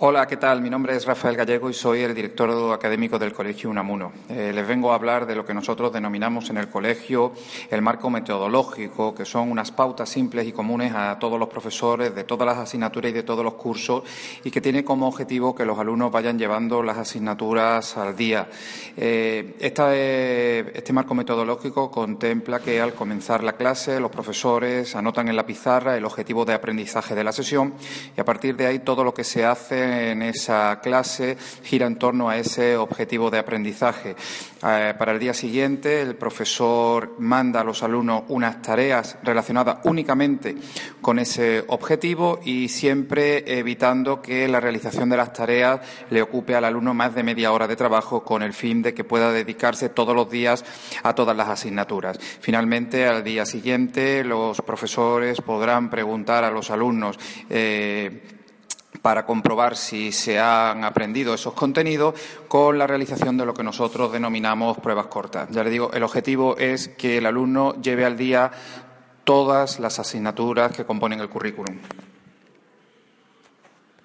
Hola, ¿qué tal? Mi nombre es Rafael Gallego y soy el director académico del Colegio Unamuno. Eh, les vengo a hablar de lo que nosotros denominamos en el colegio el marco metodológico, que son unas pautas simples y comunes a todos los profesores de todas las asignaturas y de todos los cursos y que tiene como objetivo que los alumnos vayan llevando las asignaturas al día. Eh, este marco metodológico contempla que al comenzar la clase los profesores anotan en la pizarra el objetivo de aprendizaje de la sesión y a partir de ahí todo lo que se hace en esa clase gira en torno a ese objetivo de aprendizaje. Eh, para el día siguiente, el profesor manda a los alumnos unas tareas relacionadas únicamente con ese objetivo y siempre evitando que la realización de las tareas le ocupe al alumno más de media hora de trabajo con el fin de que pueda dedicarse todos los días a todas las asignaturas. Finalmente, al día siguiente, los profesores podrán preguntar a los alumnos eh, para comprobar si se han aprendido esos contenidos con la realización de lo que nosotros denominamos pruebas cortas. Ya le digo, el objetivo es que el alumno lleve al día todas las asignaturas que componen el currículum.